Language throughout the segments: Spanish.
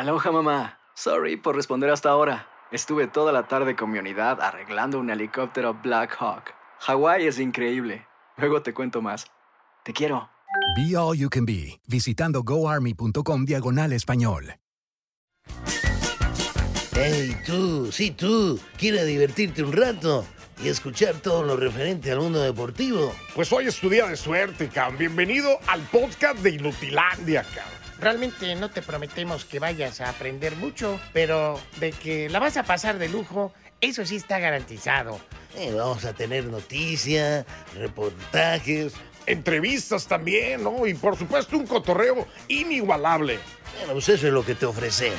Aloha mamá. Sorry por responder hasta ahora. Estuve toda la tarde con mi unidad arreglando un helicóptero Black Hawk. Hawái es increíble. Luego te cuento más. Te quiero. Be All You Can Be, visitando goarmy.com diagonal español. Hey, tú, sí, tú, ¿quieres divertirte un rato y escuchar todo lo referente al mundo deportivo? Pues hoy es tu día de suerte, cabrón. Bienvenido al podcast de Inutilandia, cabrón. Realmente no te prometemos que vayas a aprender mucho, pero de que la vas a pasar de lujo, eso sí está garantizado. Eh, vamos a tener noticias, reportajes. Entrevistas también, ¿no? Y por supuesto un cotorreo inigualable. Bueno, pues eso es lo que te ofrecemos.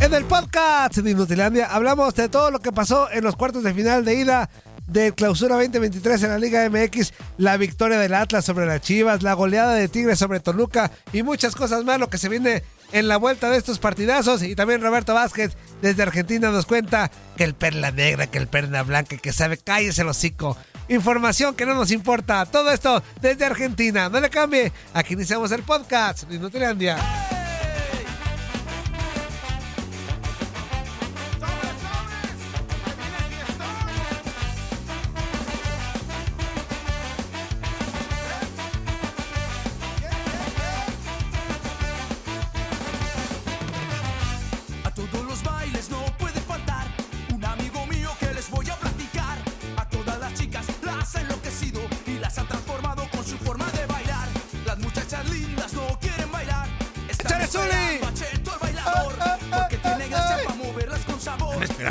En el podcast de Inutilandia hablamos de todo lo que pasó en los cuartos de final de ida de Clausura 2023 en la Liga MX, la victoria del Atlas sobre las Chivas, la goleada de Tigres sobre Toluca y muchas cosas más, lo que se viene en la vuelta de estos partidazos. Y también Roberto Vázquez desde Argentina nos cuenta que el perla negra, que el perla blanca, que sabe, cállese el hocico. Información que no nos importa. Todo esto desde Argentina. No le cambie. Aquí iniciamos el podcast de Inutilandia.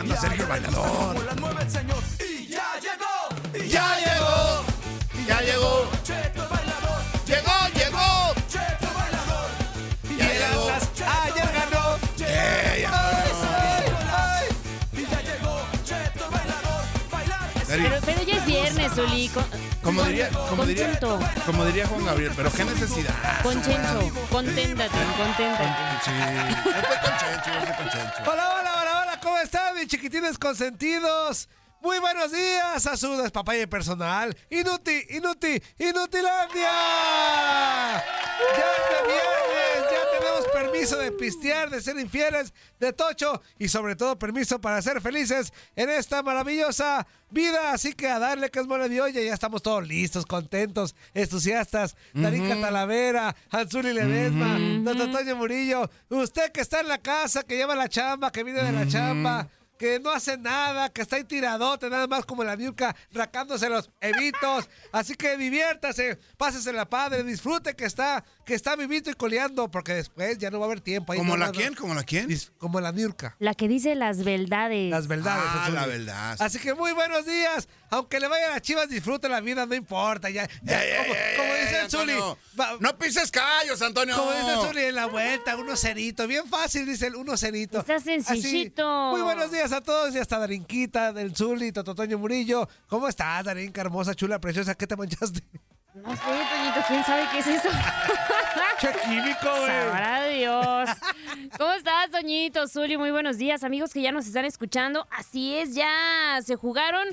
A Sergio el Bailador. Y ya llegó, y ¡Ya llegó! ¡Ya llegó! Cheto el bailador, ¡Llegó, llegó! Cheto el bailador. Y Ya llegó. Ayer ganó. ¡Eh, ya! Y ya llegó Cheto el bailador, bailar Pero, pero ya es viernes. Con, Como diría, como diría, como diría Juan Gabriel, pero qué necesidad. con Chencho. Conténtate, conténtate. Sí, yo Chencho, yo mis chiquitines consentidos? Muy buenos días a su despapalle personal. Inuti, Inuti, Inutilandia. Ya es de viernes, ya tenemos permiso de pistear, de ser infieles, de tocho y sobre todo permiso para ser felices en esta maravillosa vida. Así que a darle que es mole de olla, ya estamos todos listos, contentos, entusiastas. Darinka Talavera, Anzuli Ledesma, Don Toño Murillo, usted que está en la casa, que lleva la chamba, que viene de la chamba que no hace nada, que está ahí tiradote, nada más como la Niurka, racándose los evitos. Así que diviértase, pásese la padre, disfrute que está, que está vivito y coleando, porque después ya no va a haber tiempo. ahí ¿Como la quién? ¿Como la quién? Como la Niurka. La que dice las verdades. Las verdades. Ah, la verdad. Así que muy buenos días. Aunque le vayan a las chivas, disfrute la vida, no importa. Ya, ya, Ey, como, ey, como ey, dice el Zuli, va- No pises callos, Antonio. Como dice Zuli en la vuelta, uno cerito. Bien fácil, dice el uno cerito. Está sencillito. Así. Muy buenos días a todos. Ya está Darinquita, del Zuli, Tototoño Murillo. ¿Cómo estás, Darinka? Hermosa, chula, preciosa. ¿Qué te manchaste? No sé, Toñito, ¿quién sabe qué es eso? ¡Qué químico, güey! Sabrá Dios. ¿Cómo estás, Toñito, Zuli? Muy buenos días, amigos que ya nos están escuchando. Así es, ya se jugaron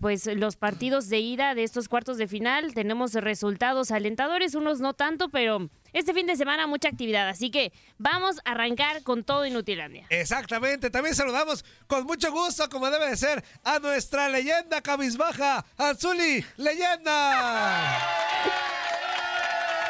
pues los partidos de ida de estos cuartos de final. Tenemos resultados alentadores, unos no tanto, pero este fin de semana mucha actividad. Así que vamos a arrancar con todo Inutilandia. Exactamente, también saludamos con mucho gusto, como debe de ser, a nuestra leyenda cabizbaja, Anzuli, leyenda.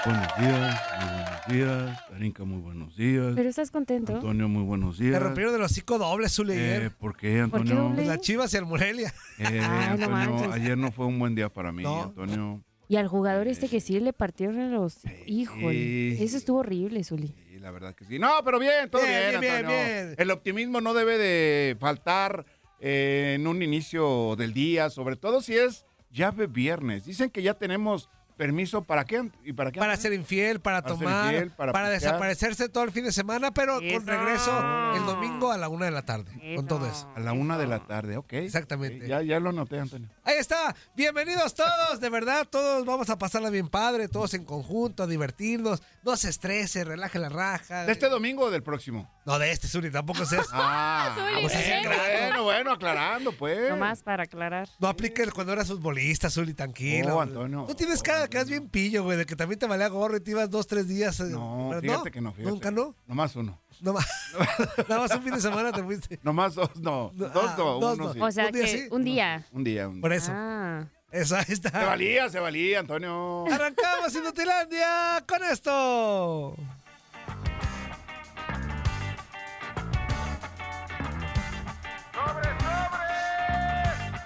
Buenos días, días. Darinka, muy buenos días. Pero estás contento. Antonio, muy buenos Te días. rompieron de los hocico dobles, Zuli, Eh, ayer. ¿Por qué, ¿Por qué Antonio? doble? Pues las chivas y el Morelia. Eh, Ay, no Antonio, manches. ayer no fue un buen día para mí, No. Antonio. Y al jugador este que sí le partieron a los... Híjole, eso estuvo horrible, Zuli. Sí, la verdad que sí. No, pero bien, todo Bien, bien, bien, bien, Antonio. bien. El optimismo no debe de faltar eh, en un inicio del día, sobre todo si es ya de viernes. Dicen que ya tenemos permiso para qué y para qué. Para ser infiel, para, tomar, infiel, para desaparecerse todo el fin de semana, pero con Eso. regreso el domingo a la una de la tarde. Con todo eso. A la una de la tarde, ok. Exactamente. Ya, ya lo noté, Antonio. Ahí está. Bienvenidos todos. De verdad, todos vamos a pasarla bien padre. Todos en conjunto, a divertirnos. No se estrese, relaje la raja. ¿De este domingo o del próximo? No, de este, Zuli. Tampoco seas. Ah, Zuli, bueno, ¿qué? bueno, bueno, aclarando, pues. Nomás para aclarar. No aplique el cuando eras futbolista, Zuli, tranquilo. No, Antonio. Tú tienes cara que eres bien pillo, güey, de que también te valía gorro y te ibas dos, tres días. eh, No, ¿pero fíjate que no, fíjate. ¿Nunca no? Nomás uno. No más. Nada más un fin de semana te fuiste. Nomás dos, no. No, Dos ah, no, dos uno no. sí. O sea Un día que sí, un día. Un día, un Por día. eso. Ah. Eso, ahí está. Se valía, se valía, Antonio. Arrancamos Inutilandia con esto.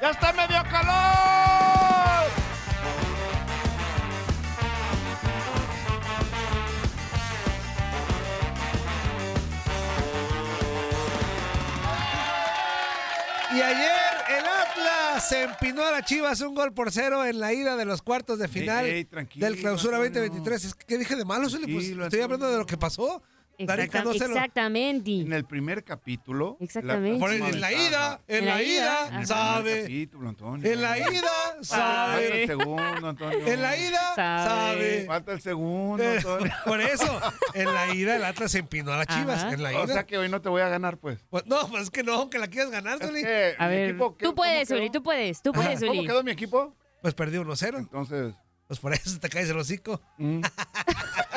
¡Ya está medio calor! Y ayer el Atlas se empinó a la Chivas un gol por cero en la ida de los cuartos de final Ey, ey, tranquilo, del clausura Antonio. 2023. Es que, ¿Qué dije de malo, Zuli? Pues estoy hablando de lo que pasó. Darica, Exactam- no se lo- Exactamente. En el primer capítulo. Exactamente. Por última en la ida, en En la la ida, ida, En el sabe. capítulo, Antonio. En la ida, Falta sabe. el segundo, Antonio. En la ida, Sabe. sabe. Falta el segundo, Eh, Antonio. Por eso, en la ida el Atlas se empinó a las Chivas. Ajá. En la ida. O sea que hoy no te voy a ganar, pues. Pues, no, pues es que no, que la quieras ganar, Es Zuli. que A ver, equipo, ¿qué- tú puedes, cómo Uli, quedó? tú puedes, tú puedes, ¿Cómo Uli. quedó mi equipo? Pues perdí 1-0. Entonces. Pues por eso te caes el hocico. mm,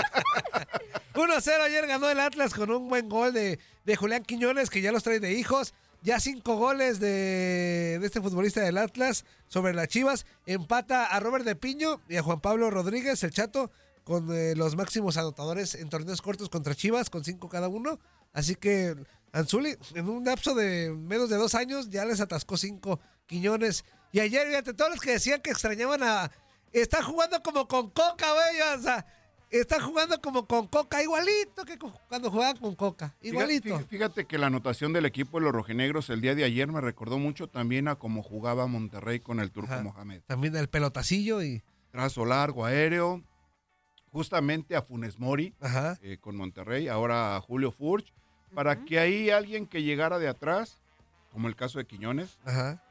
1-0 ayer ganó el Atlas con un buen gol de, de Julián Quiñones, que ya los trae de hijos. Ya cinco goles de, de este futbolista del Atlas sobre las Chivas. Empata a Robert de Piño y a Juan Pablo Rodríguez, el chato, con eh, los máximos anotadores en torneos cortos contra Chivas, con cinco cada uno. Así que Anzuli, en un lapso de menos de dos años, ya les atascó cinco Quiñones. Y ayer, fíjate, todos los que decían que extrañaban a... Está jugando como con Coca, güey. O sea, está jugando como con Coca, igualito que cu- cuando jugaban con Coca. Igualito. Fíjate, fíjate que la anotación del equipo de los rojinegros el día de ayer me recordó mucho también a cómo jugaba Monterrey con el Turco Ajá. Mohamed. También el pelotacillo y. Trazo largo, aéreo, justamente a Funes Mori Ajá. eh, con Monterrey, ahora a Julio Furch, para que ahí alguien que llegara de atrás, como el caso de Quiñones, Ajá.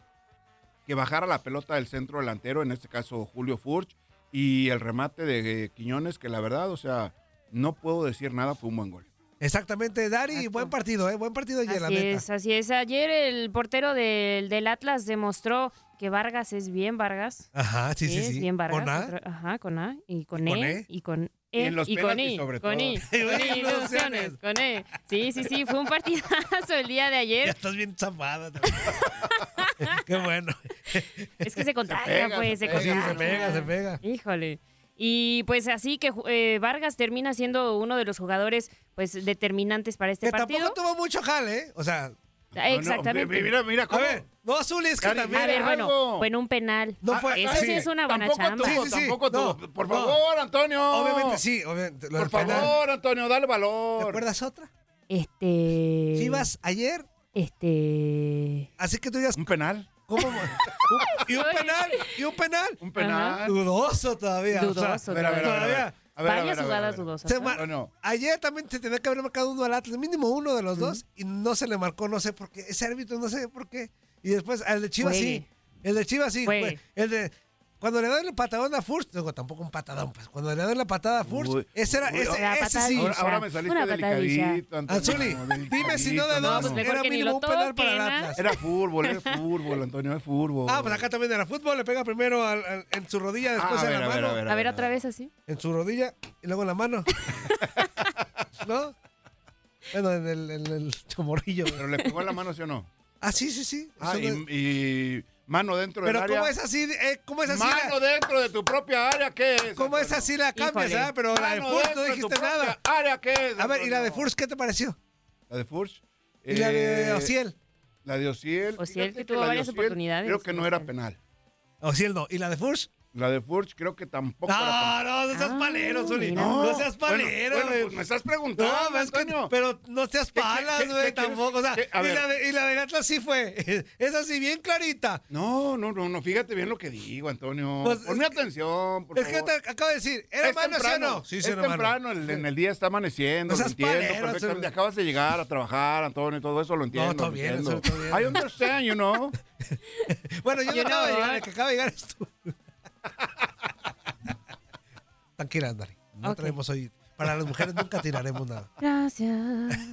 que bajara la pelota del centro delantero, en este caso Julio Furch, y el remate de eh, Quiñones, que la verdad, o sea, no puedo decir nada, fue un buen gol. Exactamente, Dari, Exacto. buen partido, ¿eh? Buen partido ayer, la Así neta. es, así es. Ayer el portero del, del Atlas demostró que Vargas es bien Vargas. Ajá, sí, sí, es sí. bien Vargas. ¿Con A? Otro- Ajá, con A y con, ¿Y con E, E? y con Y E en los y con I, sobre con todo. I, Y con ilusiones, con E. Sí, sí, sí, fue un partidazo el día de Ya ayer. estás bien zafada. Qué bueno. Es que se contagia, pega, pues, se se pega. Sí, se pega, se pega. Híjole. Y pues así que eh, Vargas termina siendo uno de los jugadores pues determinantes para este que partido. tampoco tuvo mucho jale, ¿eh? O sea, Exactamente. No, no, mira, mira, a ¿cómo? ver, no, Zuli, es que Cari, también. A ver, bueno, algo. bueno, un penal. No fue- Eso ah, sí sí. es una buena Tampoco chamba. tuvo, Sí, sí, sí. tampoco tuvo. No, Por no. favor, Antonio. Obviamente sí, obviamente. Lo Por penal. favor, Antonio, dale ¿Te valor. acuerdas otra? Este. Chivas ayer, Este. así que tú digas, Un penal. ¿cómo? y un penal, y un penal. Un penal. Dudoso todavía. o sea, Dudoso. A ver, a ver, todavía. A ver, Varias a ver, a jugadas dudosas. Antonio, Ayer también se tenía que haber marcado uno al Atlas, mínimo uno de los dos, y no se le marcó, no sé por qué. Ese árbitro no sé por qué. Y después al de Chivas Juegue. sí. El de Chivas sí. Juegue. El de. Cuando le dan el patadón a Furch, digo, tampoco un patadón, pues. Cuando le dan la patada a Furch, Uy. ese era, Uy, ese, la ese sí. ahora, ahora me saliste Una delicadito, Antonio. Anzuli, dime si no de dos, pues mejor era mínimo un penal para el ¿ah? Atlas. Era fútbol, es fútbol, Antonio, es fútbol. Ah, pues acá también era fútbol, le pega primero al- al- en su rodilla, Ah, después a en ver, la a ver, mano. a ver, A ver, otra vez así. En su rodilla y luego en la mano. ¿No? Bueno, en el, en el chamorrillo. Pero le pegó en la mano, ¿sí o no? Ah, sí, sí, sí. Ah, no- y, y mano dentro Pero del área. ¿cómo es así? Eh, ¿Cómo es así? Mano la, dentro de tu propia área, ¿qué es? ¿Cómo es así la cambias, ah? Pero la de Furch no de tu dijiste nada. área, ¿qué es? A ver, ¿y la de? Furch qué te pareció? ¿La de Furch? ¿Y la de Eh, Ociel? La de Ociel. Ociel, que tuvo varias Ociel oportunidades, Creo que no era penal. Ociel no. ¿Y la de Furch? La de Furch creo que tampoco. la No, no, no seas Ah, palero, Zuli. No, seas Bueno, palero, bueno, güey. pues me estás preguntando, No, es que- pero no seas palas, güey, tampoco. O sea. A y la, de, y la del Atlas sí fue. Es así, bien clarita. No, no, no, no, fíjate bien lo que digo, Antonio. Pues, Ponme es atención, por Es que te acabo de decir, ¿era es mano sí o temprano, no? Sí, es sí, mano. temprano, el- en el día está amaneciendo, No lo seas entiendo palero, perfectamente. Acabas de llegar a trabajar, Antonio, y todo eso lo entiendo. todo lo bien, entiendo. Zuli, todo bien. I understand, you know. Bueno, yo, Yo no acabo de no. llegar, el que acaba de llegar es tú. Tranquila, Andari. No Ok. traemos hoy. Para las mujeres nunca tiraremos nada. Gracias.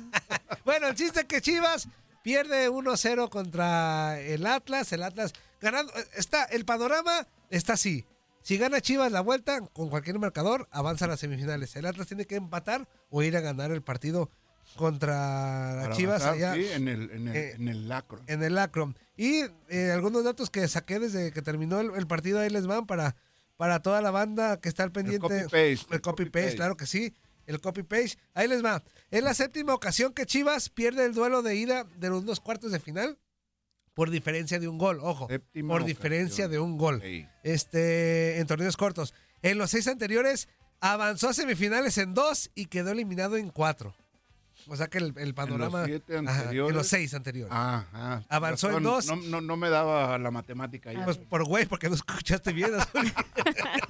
Bueno, el chiste es que Chivas pierde 1-0 contra el Atlas. El Atlas ganando. Está, el panorama está así. Si gana Chivas la vuelta con cualquier marcador, avanza a las semifinales. El Atlas tiene que empatar o ir a ganar el partido contra Para Chivas allá sí, en el, en el, Eh, en el lacro. en el Acron. Y eh, algunos datos que saqué desde que terminó el, el partido, ahí les van para, para toda la banda que está al pendiente. copy-paste, El el copy-paste, claro que sí. El copy-paste. Ahí les va. Es la séptima ocasión que Chivas pierde el duelo de ida de los dos cuartos de final por diferencia de un gol. Ojo, Séptima por ocasión. diferencia de un gol. Este, en torneos cortos. En los seis anteriores avanzó a semifinales en dos y quedó eliminado en cuatro. O sea que el, el panorama. siete Ajá, anteriores. en los seis anteriores. Ah, ah, Avanzó en dos. No, no, no me daba la matemática ahí. Pues por güey, porque no escuchaste bien. Azul.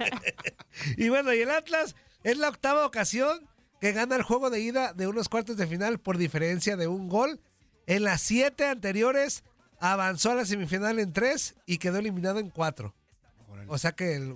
y bueno, y el Atlas es la octava ocasión que gana el juego de ida de unos cuartos de final por diferencia de un gol. En las siete anteriores avanzó a la semifinal en tres y quedó eliminado en cuatro. Órale. O sea que el,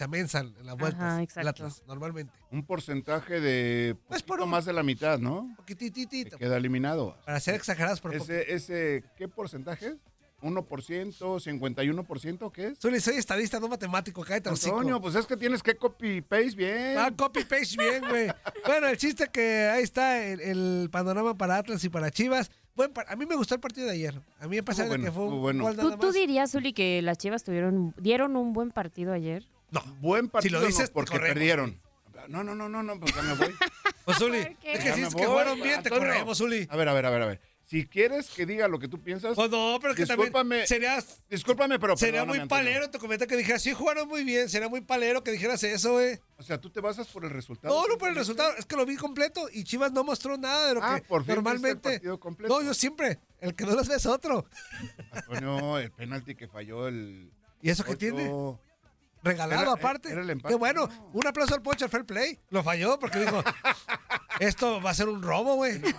se amensan en las vueltas. Ajá, exacto. Atlas, normalmente. Un porcentaje de Pues por un- más de la mitad, ¿no? Un poquititito. Que queda eliminado. Para ser exagerados por. Ese, ese, ¿qué porcentaje? ¿1%? ¿51%? ¿Qué es? Zuli, soy estadista, no matemático. Cállate el hocico. Antonio, pues es que tienes que copy-paste bien. Ah, copy paste bien, güey. Bueno, el chiste que ahí está el, el panorama para Atlas y para Chivas. Buen a mí me gustó el partido de ayer. A mí, pesar Estuvo de que bueno, fue un bueno. ¿Tú, tú dirías, Uli, que las Chivas tuvieron, dieron un buen partido ayer? No. Buen partido lo dices, no, porque corremos. perdieron. No, no, no, no, no, pues ya me voy. Pues, es que si es que jugaron bien, te corremos, Zuli. A ver, a ver, a ver, a ver. Si quieres que diga lo que tú piensas, Pues no, pero que también Discúlpame, sería, discúlpame, pero sería muy palero tu comentario que dijeras, sí, jugaron muy bien. Sería muy palero que dijeras eso, güey. O sea, tú te basas por el resultado. No, no por el resultado. Es que lo vi completo y Chivas no mostró nada de lo Ah, que por fin viste el normalmente. partido completo. No, yo siempre. El que no los ve es otro. Antonio, el penalti que falló el. ¿Y eso qué tiene? Regalado Era- aparte. era el empate, Qué bueno. no. Un aplauso al Pocho al Fair Play. Lo falló porque dijo, esto va a ser un robo, güey. No,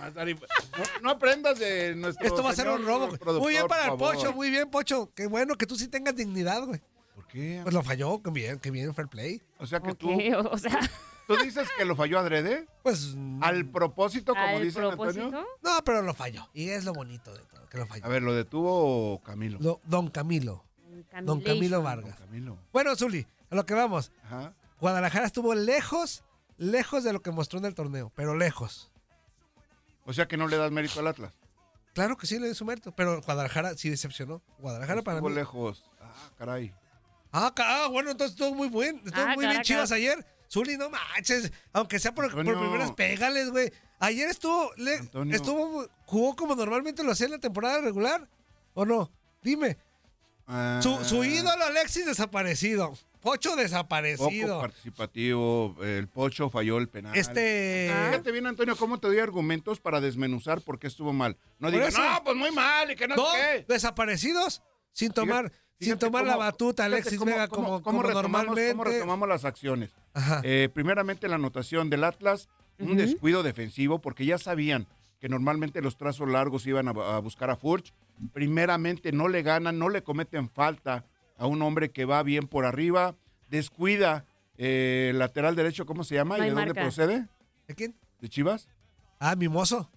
no aprendas de nuestro. Esto va a ser un robo. Muy bien para el. Pocho, muy bien, Pocho. Qué bueno que tú sí tengas dignidad, güey. ¿Por qué? Pues lo falló, qué bien, qué bien, Fair Play. O sea que tú, o, o sea, tú dices que lo falló adrede. Pues mm, Al propósito, como al dice propósito. Antonio. no, pero lo falló. Y es lo bonito de todo, que lo falló. A ver, lo detuvo Camilo. Lo- don Camilo. Don Camilo. Vargas. Camilo. Bueno, Zuli, a lo que vamos. Ajá. Guadalajara estuvo lejos, lejos de lo que mostró en el torneo, pero lejos. O sea que no le das mérito al Atlas. Claro que sí le dio su mérito, pero Guadalajara sí decepcionó. Guadalajara para Estuvo mí. lejos. Ah, caray. Ah, ah, bueno, entonces estuvo muy buen. Estuvo Ah, muy bien. Chivas ayer. Zuli, no manches. Aunque sea por, primeras, pégales, güey. Ayer estuvo, le- estuvo, jugó como normalmente lo hacía en la temporada regular. ¿O no? Dime. Ah, Su, su ídolo Alexis desaparecido. Pocho Poco desaparecido. participativo. El Pocho falló el penal. Este. Ah. Fíjate bien, Antonio, cómo te doy argumentos para desmenuzar por qué estuvo mal. No digas, no, pues muy mal y que no, No, sé qué. desaparecidos. Sin tomar, sin Fíjate tomar la batuta, Alexis cómo- Vega, cómo- como, cómo como retomamos- normalmente. cómo retomamos las acciones. Ajá. Eh, primeramente la anotación del Atlas, un descuido defensivo, porque ya sabían que normalmente los trazos largos iban a, a buscar a Furch. Primeramente no le ganan, no le cometen falta a un hombre que va bien por arriba, descuida eh, el lateral derecho, ¿cómo se llama? No ¿Y de dónde marca. procede? ¿De quién? ¿De Chivas? Ah, Mimoso.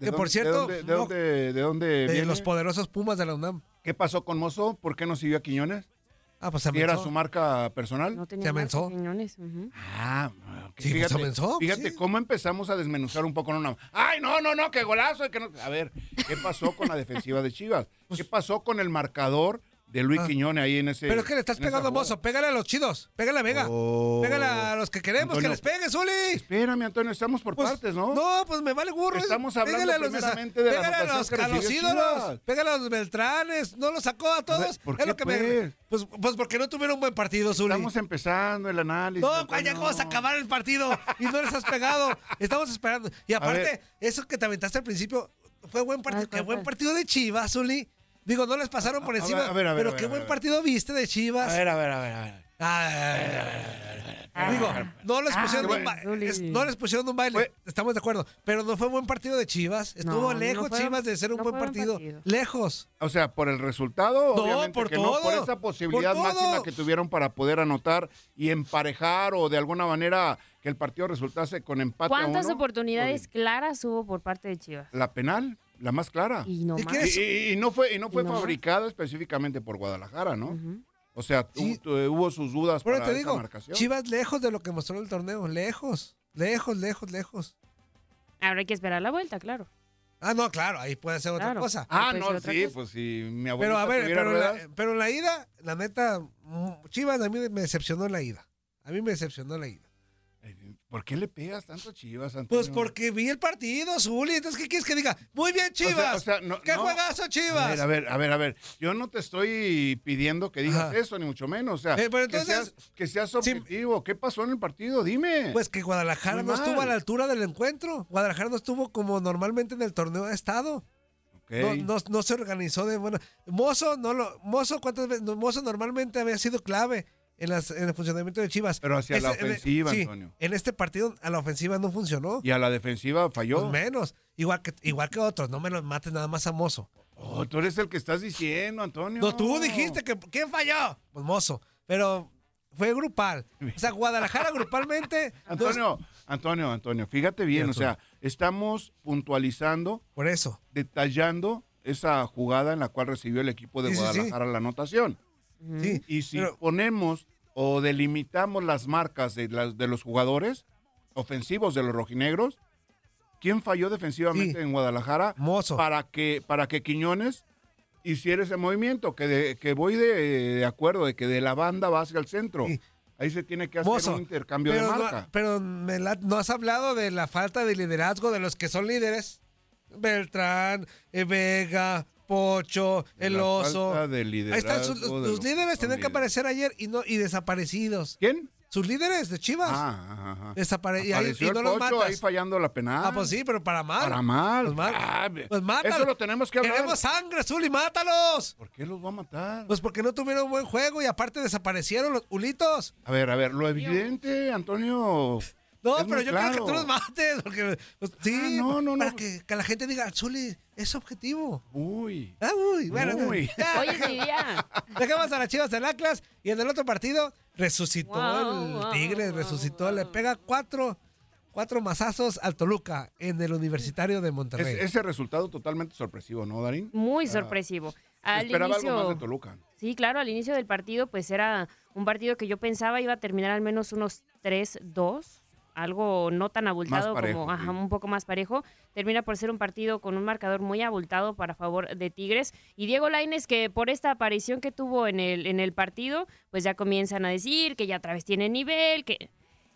¿De Que por cierto, ¿De dónde, de no, dónde, de dónde de viene? los poderosos Pumas de la UNAM. ¿Qué pasó con Mozo? ¿Por qué no siguió a Quiñones? Ah, pues se ¿Y era su marca personal? No Se tenía Quiñones, ujú. Ah, Sí, pues, fíjate, comenzó, fíjate sí. cómo empezamos a desmenuzar un poco. No, no. Ay, no, no, no, qué golazo. que no. A ver, ¿qué pasó con la defensiva de Chivas? ¿Qué pasó con el marcador de Luis Quiñones ahí en ese. Pero es que le estás pegando a. Mozo. Pégale a los chidos. Pégale a Vega. Oh. Pégale a los que queremos que les pegue, Zuli. Espérame, Antonio, estamos por Pues, partes, ¿no? No, pues me vale burro. Estamos hablando Pégale a los, primeramente de la pégale a anotación los, que a los ídolos. Chivas. Pégale a los Beltranes. No los sacó a todos. ¿por es qué, lo que me- pues? pues, pues porque no tuvieron un buen partido, Zuli. Estamos empezando el análisis. No, Antonio. ya vamos a acabar el partido y no les has pegado. Estamos esperando. Y aparte, eso que te aventaste al principio fue buen partido. Ay, Qué ¿cuál buen partido de Chivas, Zuli. Digo, no les pasaron por encima. ver, a ver, a ver, pero a ver, qué a buen partido viste de Chivas. A ver, a ver, a ver, a ver. Ah, a ver, a ver, a ver, a ver. Digo, no les pusieron, un, ba- Zuli. es- no les pusieron un baile, estamos de acuerdo. Pero no fue buen partido de Chivas. Estuvo No, no lejos fue- Chivas de ser un no buen partido. partido. Lejos. O sea, por el resultado, No, obviamente por que no, por todo, esa posibilidad por todo. máxima que tuvieron para poder anotar y emparejar o de alguna manera que el partido resultase con empate a ¿Cuántas uno. oportunidades claras hubo por parte de Chivas? La penal, la más clara. Y no ¿Y más. Y, no fue, y no fue Y no más. fabricada específicamente por Guadalajara, ¿no? O sea, Sí. tu- hubo sus dudas Pero para te esa digo, marcación. Chivas lejos de lo que mostró el torneo. Lejos. Lejos, lejos, lejos. Ahora hay que esperar la vuelta, claro. Ah, no, claro, ahí puede ser otra Claro. cosa. Ah, no, sí, cosa. pues si mi Pero abuelita a ver, pero la, pero la ida, la neta, mm, Chivas a mí me decepcionó la ida. A mí me decepcionó la ida. ¿Por qué le pegas tanto a Chivas, Antonio? Pues porque vi el partido, Zuli. Entonces, ¿qué quieres que diga? Muy bien, O sea, Chivas. o sea, no- ¡Qué no. juegazo, A Chivas! ver, a ver, a ver, a ver. Yo no te estoy pidiendo que digas Ajá. eso, ni mucho menos. O sea, Eh, pero que, entonces- seas, que seas objetivo. ¿Qué pasó en el partido? Dime. Pues que Guadalajara Muy no estuvo a la altura del encuentro. Guadalajara no estuvo como normalmente en el torneo ha estado. Ok. No, no, no se organizó de buena. Mozo, no lo, Mozo, ¿cuántas veces? Mozo normalmente había sido clave en, las, en el funcionamiento de Chivas. Pero hacia la en- ofensiva, sí, Antonio. En este partido a la ofensiva no funcionó. Y a la defensiva falló. Pues menos. Igual que, igual que otros. No me los mates nada más a Mozo. Oh, tú eres el que estás diciendo, Antonio. No, tú dijiste que ¿quién falló? Pues Mozo. Pero fue grupal. O sea, Guadalajara grupalmente. no es- Antonio, Antonio, Antonio, fíjate bien, Sí, o sea, estamos puntualizando, por eso. detallando esa jugada en la cual recibió el equipo de Sí, sí, sí. Guadalajara la anotación. Sí. Y si pero- ponemos o delimitamos las marcas de, las, de los jugadores ofensivos de los rojinegros, ¿quién falló defensivamente Sí. en Guadalajara Mozo. para que, para que Quiñones hiciera ese movimiento? Que, de- que voy de, de acuerdo, de que de la banda va hacia el centro. Sí. Ahí se tiene que hacer Mozo, un intercambio pero de no- marca. pero me la- no has hablado de la falta de liderazgo de los que son líderes. Beltrán, eh, Vega, Pocho, el La oso. Ahí están sus, los líderes tenían que aparecer ayer y no y desaparecidos. ¿Quién? Sus líderes de Chivas. Ah, ajá, ajá. Desapare- y ahí- y no el los Pocho matas. ahí fallando la penal. Ah, pues sí, pero para mal. Para mal. Pues, mal. Ah, Pues. Eso lo tenemos que hablar. Queremos sangre, Zuli, mátalos. ¿Por qué los va a matar? Pues porque no tuvieron buen juego y aparte desaparecieron los ulitos. A ver, a ver, lo evidente, Antonio. No, es pero yo quiero que claro. tú los mates. Porque, pues, sí, Ah, no, no, para no. Que, que la gente diga, Zuli, es objetivo. Uy. Ah, uy, bueno, Uy. ya. Oye, sí, ya. Dejamos a las chivas del Atlas y en el otro partido resucitó Wow, el wow, Tigre, wow, resucitó, wow. le pega cuatro, cuatro mazazos al Toluca en el Universitario de Es- Monterrey. ese resultado totalmente sorpresivo, ¿no, Darín? Muy sorpresivo. Al Esperaba inicio, algo más de Toluca. Sí, claro, al inicio del partido, pues era un partido que yo pensaba iba a terminar al menos unos 3-2, algo no tan abultado parejo, como ajá, sí. un poco más parejo. Termina por ser un partido con un marcador muy abultado para favor de Tigres. Y Diego Laines, que por esta aparición que tuvo en el, en el partido, pues ya comienzan a decir que ya otra vez tiene nivel, que.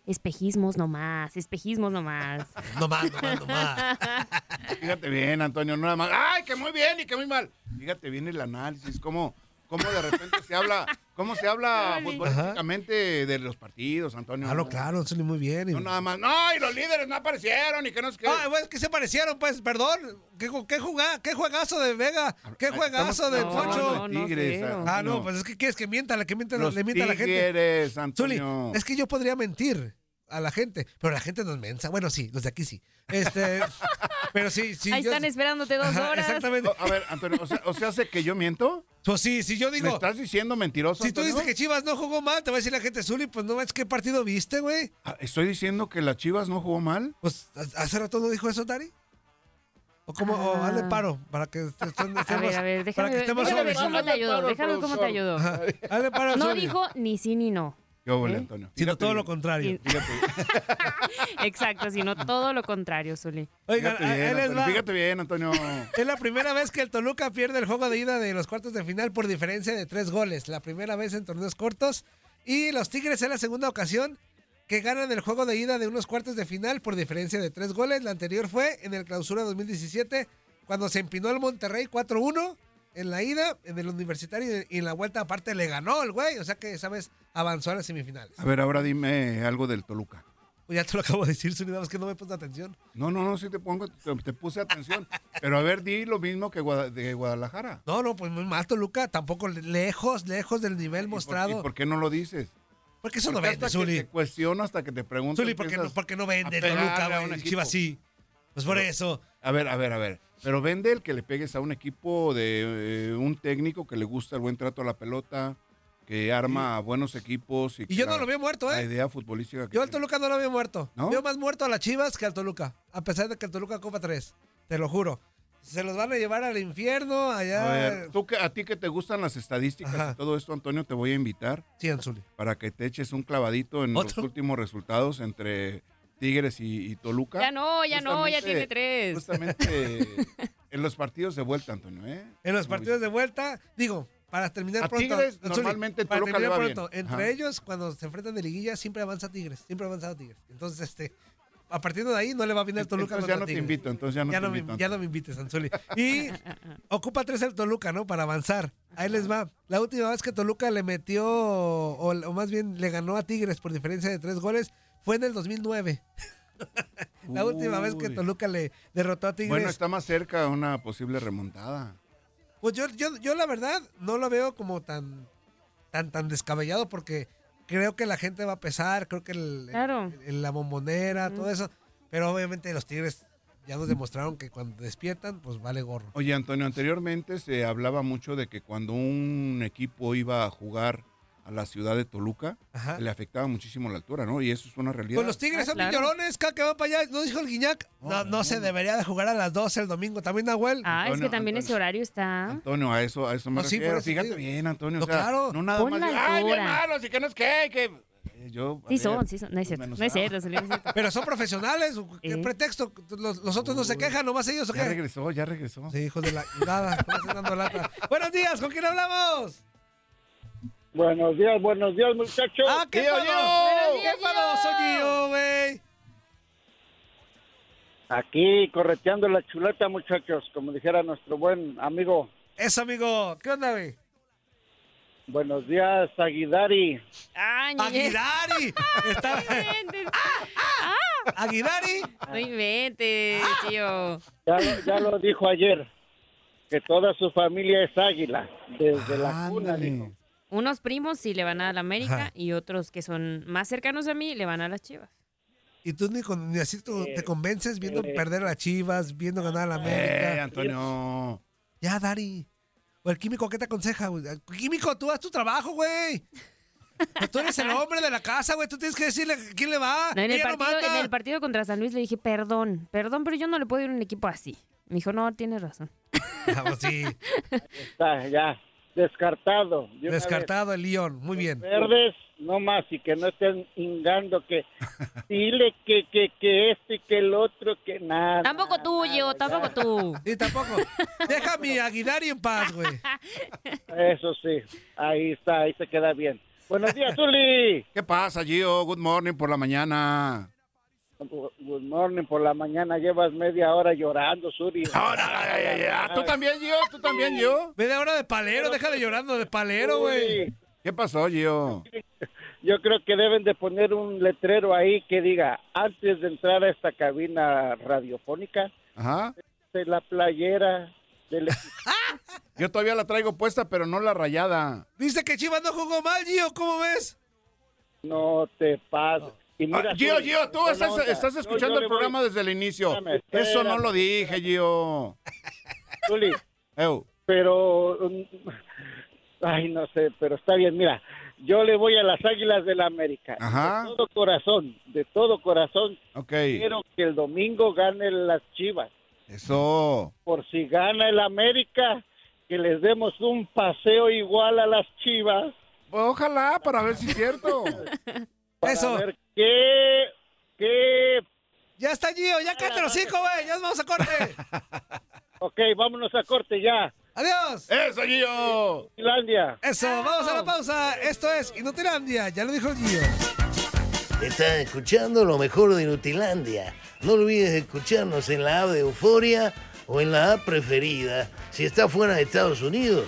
Espejismos nomás, espejismos nomás. No más, no más, no más. Fíjate bien, Antonio, nada más. ¡Ay, que muy bien y que muy mal! Fíjate bien el análisis, cómo, cómo de repente se habla, cómo se habla futbolísticamente de los partidos, Antonio. Claro, No, claro, Zuli, muy bien. y- No, nada más. No, y los líderes no aparecieron y que no es que. Ah, bueno, es que se parecieron, pues, perdón. ¿Qué, qué, juga- qué juegazo de Vega? ¿Qué Estamos- juegazo de estamos No, Poncho? hablando de no, Tigres. Ah, Antonio. no, pues es que quieres que mienta, que mienta, Los le mienta a la gente. Tigres, Zuli, Antonio. es que yo podría mentir a la gente, pero la gente no es mensa. Bueno, sí, los de aquí sí. Este, pero sí, sí. Ahí yo- están esperándote dos Ajá, horas. Exactamente. A ver, Antonio, o sea, o sea, ¿hace que yo miento? Pues sí, si yo ¿Me digo, estás diciendo mentiroso? si tú Antonio? dices que Chivas no jugó mal, te va a decir la gente, Zuli, pues no ves qué partido viste, güey. Ah, ¿Estoy diciendo que las Chivas no jugó mal? Pues ha- hace rato no dijo eso, Dari. O como, o Ah. hazle paro para que A ver, a ver, para déjame, que estemos déjame ver cómo te ayudó, Paro, déjame ver cómo te ayudó. Ajá, hazle paro, No Zuli. dijo ni sí ni no. ¿Qué hubo, ¿Eh? Antonio? Sino todo lo contrario. Fíjate, Exacto, sino todo lo contrario, Zuli. Oigan, fíjate a- bien, Antonio, fíjate bien, Antonio. Es la primera vez que el Toluca pierde el juego de ida de los cuartos de final por diferencia de tres goles. La primera vez en torneos cortos. Y los Tigres es la segunda ocasión que ganan el juego de ida de unos cuartos de final por diferencia de tres goles. La anterior fue en el clausura 2017, cuando se empinó el Monterrey 4-1 en la ida, en el universitario, y en la vuelta aparte le ganó el güey. O sea que, ¿sabes? Avanzó a las semifinales. A ver, ahora dime algo del Toluca. Pues ya te lo acabo de decir, Zuli, nada más que no me puse atención. No, no, no, sí te pongo, te, te puse atención. Pero a ver, di lo mismo que Guada- de Guadalajara. No, no, pues muy mal Toluca, tampoco le- lejos, lejos del nivel ¿Y por- mostrado. ¿Y por qué no lo dices? Porque eso no vende, hasta que Zuli. te cuestiono hasta que te pregunto. Zuli, porque no, empiezas porque no vende Toluca, güey. Chivas sí. Pues por eso. A ver, a ver, a ver. Pero vende el que le pegues a un equipo de eh, un técnico que le gusta el buen trato a la pelota, que arma buenos equipos. Y, que Y yo no la- lo veo muerto, La ¿eh? idea futbolística que Yo al. Toluca no lo veo muerto. ¿No? Veo más muerto a las Chivas que al Toluca. A pesar de que el Toluca copa tres. Te lo juro. Se los van a llevar al infierno allá. A ver, tú que, a ti que te gustan las estadísticas Ajá. y todo esto, Antonio, te voy a invitar Sí, Anzuli. para que te eches un clavadito en los últimos resultados entre Tigres y, y Toluca. Ya no, ya no, ya tiene tres. Justamente en los partidos de vuelta, Antonio, ¿eh? En los partidos de vuelta, digo, para terminar A pronto. Tigres, Anzuli, normalmente para Toluca le terminar bien. pronto, Entre Ajá. ellos, cuando se enfrentan de liguilla, siempre avanza Tigres. Siempre ha avanzado Tigres. Entonces, este. A partir de ahí no le va bien al Toluca. Entonces ya no te invito, entonces ya no ya te no, me, invito. ya no me invites, Anzuli. Y ocupa tres el Toluca, ¿no? Para avanzar. Ahí les va. La última vez que Toluca le metió, o, o más bien le ganó a Tigres por diferencia de tres goles, fue en el 2009. la última vez que. Toluca le derrotó a Tigres. Bueno, está más cerca una posible remontada. Pues yo, yo, yo la verdad no lo veo como tan, tan, tan descabellado porque creo que la gente va a pesar, creo que el, Claro. el- la bombonera, todo eso. Pero obviamente los Tigres ya nos demostraron que cuando despiertan, pues vale gorro. Oye, Antonio, anteriormente se hablaba mucho de que cuando un equipo iba a jugar a la ciudad de Toluca, Ajá. le afectaba muchísimo la altura, ¿no? Y eso es una realidad. Pues los Tigres Ah, son claro. llorones, cada que van para allá. ¿No dijo el Guiñac? No, no se debería de jugar a las 12 el domingo. También Nahuel. Ah, es que Antonio, también ese horario está. Antonio, a eso, a eso me No, sí, refiero. te Fíjate bien, Antonio. No, o sea, claro. No nada Pon más. la Ay, bien altura". malos y que no es que. que... Eh, Yo, Sí ver, son, sí son. No es cierto, menos no es nada. cierto, no es cierto. Pero son profesionales. ¿Qué Eh. pretexto? Los, los otros no se quejan, nomás ellos o Ya qué. regresó, ya regresó. Sí, hijos de la nada. dando lata. Buenos días, ¿con quién hablamos? Buenos días, buenos días, muchachos. Ah, qué Tío, palo. Gio. ¿Qué palo? Soy Gio, güey. Aquí correteando la chuleta, muchachos, como dijera nuestro buen amigo. Eso, amigo. ¿Qué onda, güey? Buenos días, Aguidari. Ah. Aguidari. Está... No inventes. Aguidari. No inventes, tío. Ya, lo- ya lo dijo ayer, que toda su familia es águila, desde la cuna. Dijo. Unos primos sí le van a la América Ajá. y otros que son más cercanos a mí le van a las Chivas. Y tú ni, con- ni así tú te convences viendo eh. perder a las Chivas, viendo ganar a la Eh, América. Antonio. Ya, Dari. O el químico, ¿qué te aconseja? güey? Químico, tú haz tu trabajo, güey. Pues tú eres el hombre de la casa, güey. Tú tienes que decirle a quién le va. No, en, el partido, manda. en el partido contra San Luis le dije, perdón, perdón, pero yo no le puedo ir a un equipo así. Me dijo, no, tienes razón. Ah, pues sí. Está ya descartado. de Descartado el León. Muy bien. Verdes, no más, y que no estén ingando que dile que, que, que esto y que el otro, que nada. Tampoco tú, ya. tampoco tú. Sí, tampoco. Deja a mi Aguidari en paz, güey. Eso sí, ahí está, ahí se queda bien. Buenos días, Zuli. ¿Qué pasa, Gio? Good morning por la mañana. Good morning, por la mañana llevas media hora llorando, Zuli. Ahora, ya, ya, ya. ¿Tú también, Gio? ¿Tú también, Gio? Media hora de palero, déjale llorando de palero, güey. ¿Qué pasó, Gio? Yo creo que deben de poner un letrero ahí que diga, antes de entrar a esta cabina radiofónica, Ajá. de la playera del Yo todavía la traigo puesta, pero no la rayada. Dice que Chivas no jugó mal, Gio. ¿Cómo ves? No te pases. Y mira, Ah, Gio, Gio, tú estás, estás escuchando yo el voy- programa desde el inicio. Espérame, Eso no lo dije, Gio. Zuli, pero... um, Ay, no sé, pero está bien. Mira, yo le voy a las Águilas del la América. Ajá. De todo corazón, de todo corazón, Ok. quiero que el domingo gane las Chivas. Eso. Por si gana el América, que les demos un paseo igual a las Chivas. Ojalá, para ver si es cierto. Para Eso. ver qué, qué... Ya está Gio, ya cállate los cinco, güey. Ya nos vamos a corte. Ok, vámonos a corte ya. Adiós. ¡Eso, Gio! Finlandia. Eso, vamos a la pausa. Esto es Inutilandia. Ya lo dijo Gio. Estás escuchando lo mejor de Inutilandia. No olvides escucharnos en la app de Euforia o en la app preferida si estás fuera de Estados Unidos.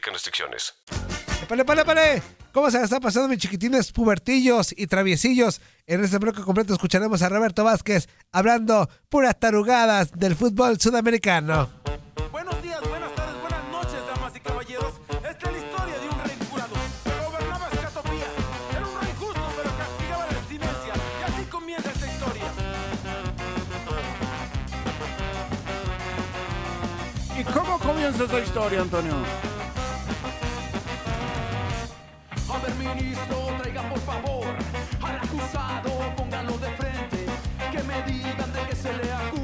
aplican restricciones. Pale, pale, pale. ¿Cómo se la está pasando, mis chiquitines pubertillos y traviesillos? En este bloque completo escucharemos a Roberto Vázquez hablando puras tarugadas del fútbol sudamericano. Buenos días, buenas tardes, buenas noches, damas y caballeros. Esta es la historia de un rey curado que gobernaba Escatopía. Era un rey justo, pero castigaba la abstinencia. Y así comienza esta historia. ¿Y cómo comienza esta historia, Antonio? Ministro, traigan por favor al acusado, pónganlo de frente. Que me digan de qué se le acusa.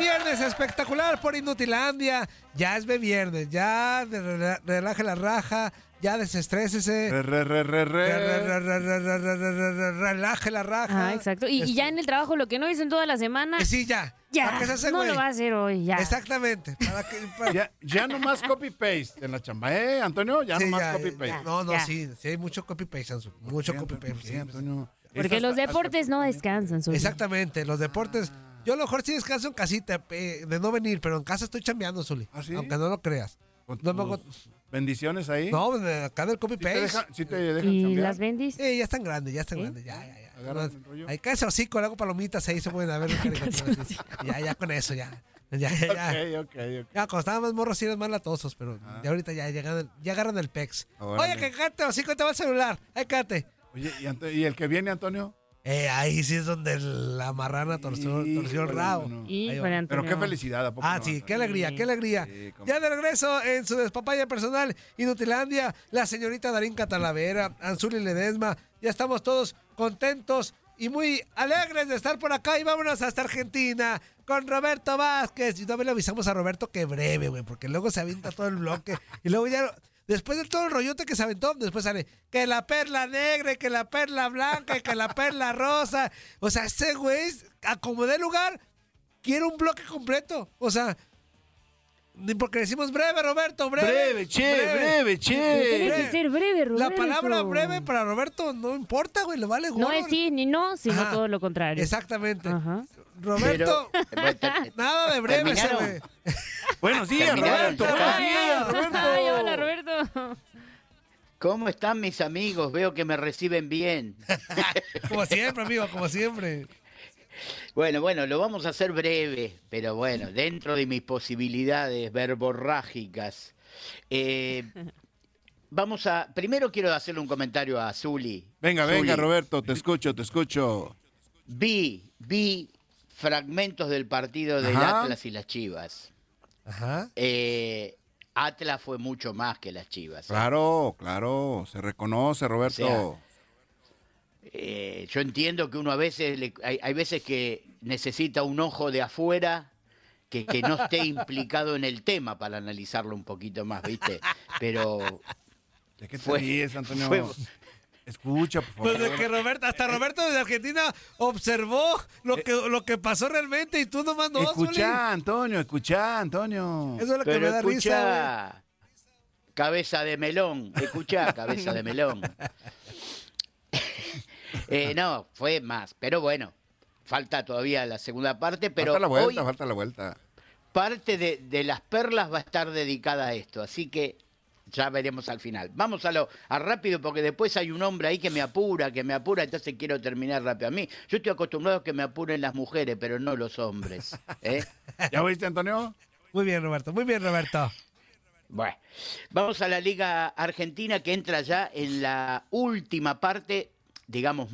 viernes espectacular por Inutilandia. Ya es viernes, ya relaje la raja, ya desestrésese. Relaje la raja. Ah, exacto. Y, y, ya en el trabajo lo que no dicen toda la semana. Sí, ya. Ya. ¿Para qué se hace, no lo va a hacer hoy, ya. Exactamente. ¿Para para... Ya, ya nomás copy-paste en la chamba. ¿Eh, Antonio? Ya sí, nomás copy-paste. No, no, ya. sí. Sí, hay mucho copy-paste, Mucho copy-paste. Sí, Antonio. Porque los deportes no descansan. Exactamente, los deportes yo a lo mejor sí descanso en casita, eh, de no venir, pero en casa estoy chambeando, Zuli. ¿Ah, sí? Aunque no lo creas. Con No me hago- bendiciones ahí. No, de acá del ¿Sí te copy-paste. dejan, sí te dejan ¿Y chambear? las bendis? Sí, ya están grandes, ya están grandes, ya, ya, ya. ¿Agarran el rollo? Ahí cae ese hocico, le hago palomitas ahí, se pueden ver. caricaturas. ya, ya con eso, ya. Ya, ya, ya. Ok, ok, ok. Ya, cuando estaban más morros sí eran más latosos, pero ya ahorita ya, llegan, ya agarran el pex. Órale. Oye, que cállate, hocico, te va el celular. Ahí cállate. Oye, ¿y, Anto- y el que viene, Antonio? Eh, ahí sí es donde la marrana torció, torció el rabo. no. Pero qué felicidad, ¿a poco Ah, no, sí, qué alegría, qué alegría. Sí, Ya de regreso en su despapaya personal, Inutilandia, la señorita Darín Catalavera, Anzuli Ledesma, ya estamos todos contentos y muy alegres de estar por acá y vámonos hasta Argentina con Roberto Vázquez. Y todavía le avisamos a Roberto que breve, güey, porque luego se avienta todo el bloque y luego ya... Después de todo el rollote que se aventó, después sale que la perla negra, que la perla blanca, que la perla rosa. O sea, ese güey, a como dé lugar, quiere un bloque completo. O sea, porque decimos breve, Roberto, breve. Breve, che, breve, che. Tiene breve. que ser breve, Roberto. La palabra breve para Roberto no importa, güey, le vale gorro. No es sí ni no, sino Ajá. todo lo contrario. Exactamente. Ajá. Roberto, nada de breve, se ve. Buenos días, Roberto. Buenos días, Roberto. Ay, hola, Roberto. ¿Cómo están mis amigos? Veo que me reciben bien. Como siempre, amigo, como siempre. Bueno, bueno, lo vamos a hacer breve, pero bueno, dentro de mis posibilidades verborrágicas. Eh, vamos a. Primero quiero hacerle un comentario a Zuli. Venga, venga, Roberto, te escucho, te escucho. Vi, vi fragmentos del partido del Ajá. Atlas y las Chivas. Ajá. Eh, Atlas fue mucho más que las Chivas. ¿eh? Claro, claro, se reconoce, Roberto. O Eh, yo entiendo que uno a veces, le- hay, hay veces que necesita un ojo de afuera que, que no esté implicado en el tema para analizarlo un poquito más, ¿viste? Pero ¿De qué te Fue- ríes, Antonio? fue- Escucha, por favor. Pues de que Roberto, hasta Roberto desde Argentina observó lo que, lo que pasó realmente y tú nomás no, Zuli. Escucha, Antonio, escucha, Antonio. Eso es lo que me da risa, escucha, cabeza de melón. Escuchá, cabeza de melón. Eh, no, fue más, pero bueno, falta todavía la segunda parte, pero falta la vuelta, hoy falta la vuelta. parte de, de las perlas va a estar dedicada a esto, así que ya veremos al final. Vamos a lo a rápido porque después hay un hombre ahí que me apura, que me apura, entonces quiero terminar rápido. A mí, yo estoy acostumbrado a que me apuren las mujeres, pero no los hombres. ¿eh? ¿Ya oíste, Antonio? Muy bien, Roberto. Muy bien, Roberto. Bueno, vamos a la Liga Argentina que entra ya en la última parte, digamos,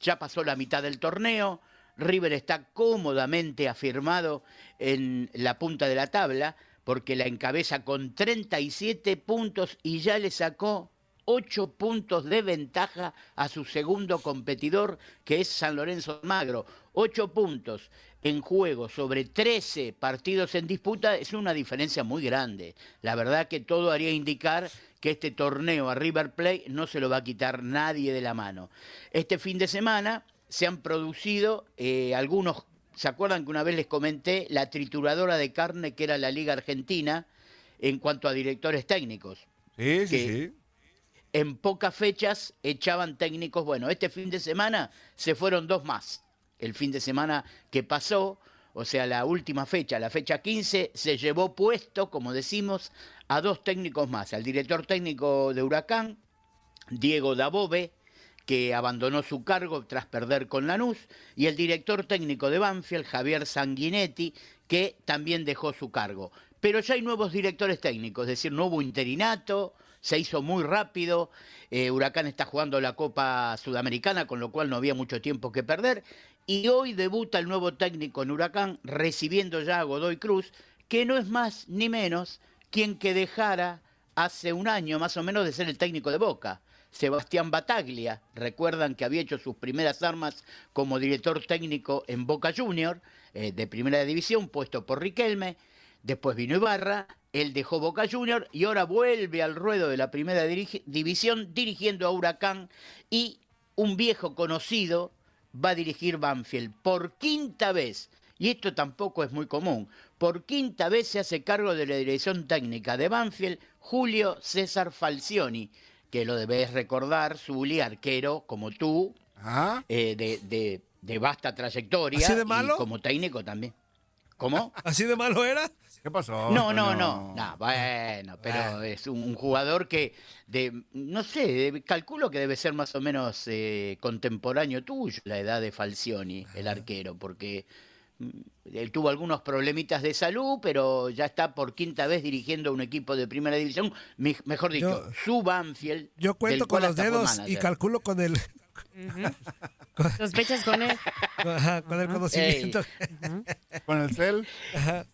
ya pasó la mitad del torneo, River está cómodamente afirmado en la punta de la tabla porque la encabeza con 37 puntos y ya le sacó 8 puntos de ventaja a su segundo competidor que es San Lorenzo Magro. 8 puntos en juego sobre 13 partidos en disputa es una diferencia muy grande. La verdad que todo haría indicar que este torneo a River Plate no se lo va a quitar nadie de la mano. Este fin de semana se han producido eh, algunos, ¿se acuerdan que una vez les comenté la trituradora de carne que era la Liga Argentina en cuanto a directores técnicos? Sí, sí, sí. en pocas fechas echaban técnicos. Bueno, este fin de semana se fueron dos más. El fin de semana que pasó, o sea, la última fecha, la fecha 15, se llevó puesto, como decimos, a dos técnicos más. Al director técnico de Huracán, Diego Dabove, que abandonó su cargo tras perder con Lanús, y el director técnico de Banfield, Javier Sanguinetti, que también dejó su cargo. Pero ya hay nuevos directores técnicos, es decir, no hubo interinato, se hizo muy rápido, eh, Huracán está jugando la Copa Sudamericana, con lo cual no había mucho tiempo que perder, y hoy debuta el nuevo técnico en Huracán, recibiendo ya a Godoy Cruz, que no es más ni menos quien que dejara hace un año más o menos de ser el técnico de Boca. Sebastián Bataglia, recuerdan que había hecho sus primeras armas como director técnico en Boca Junior, eh, de primera división, puesto por Riquelme, después vino Ibarra, él dejó Boca Junior y ahora vuelve al ruedo de la primera división dirigiendo a Huracán y un viejo conocido va a dirigir Banfield por quinta vez. Y esto tampoco es muy común. Por quinta vez se hace cargo de la dirección técnica de Banfield Julio César Falcioni, que lo debes recordar, Zuli, arquero como tú, eh, de, de- de vasta trayectoria. ¿Así de y como técnico también. ¿Cómo? ¿Así de malo era? ¿Qué pasó? No, no, no, no, bueno, pero es un, un jugador que, de, no sé, de- calculo que debe ser más o menos eh, contemporáneo tuyo, la edad de Falcioni, el arquero, porque mm, él tuvo algunos problemitas de salud, pero ya está por quinta vez dirigiendo un equipo de primera división, mejor dicho, Yo- su Banfield. Yo cuento con los dedos y calculo con el, Sospechas con él. ajá, con el conocimiento. Con el cel. Ajá.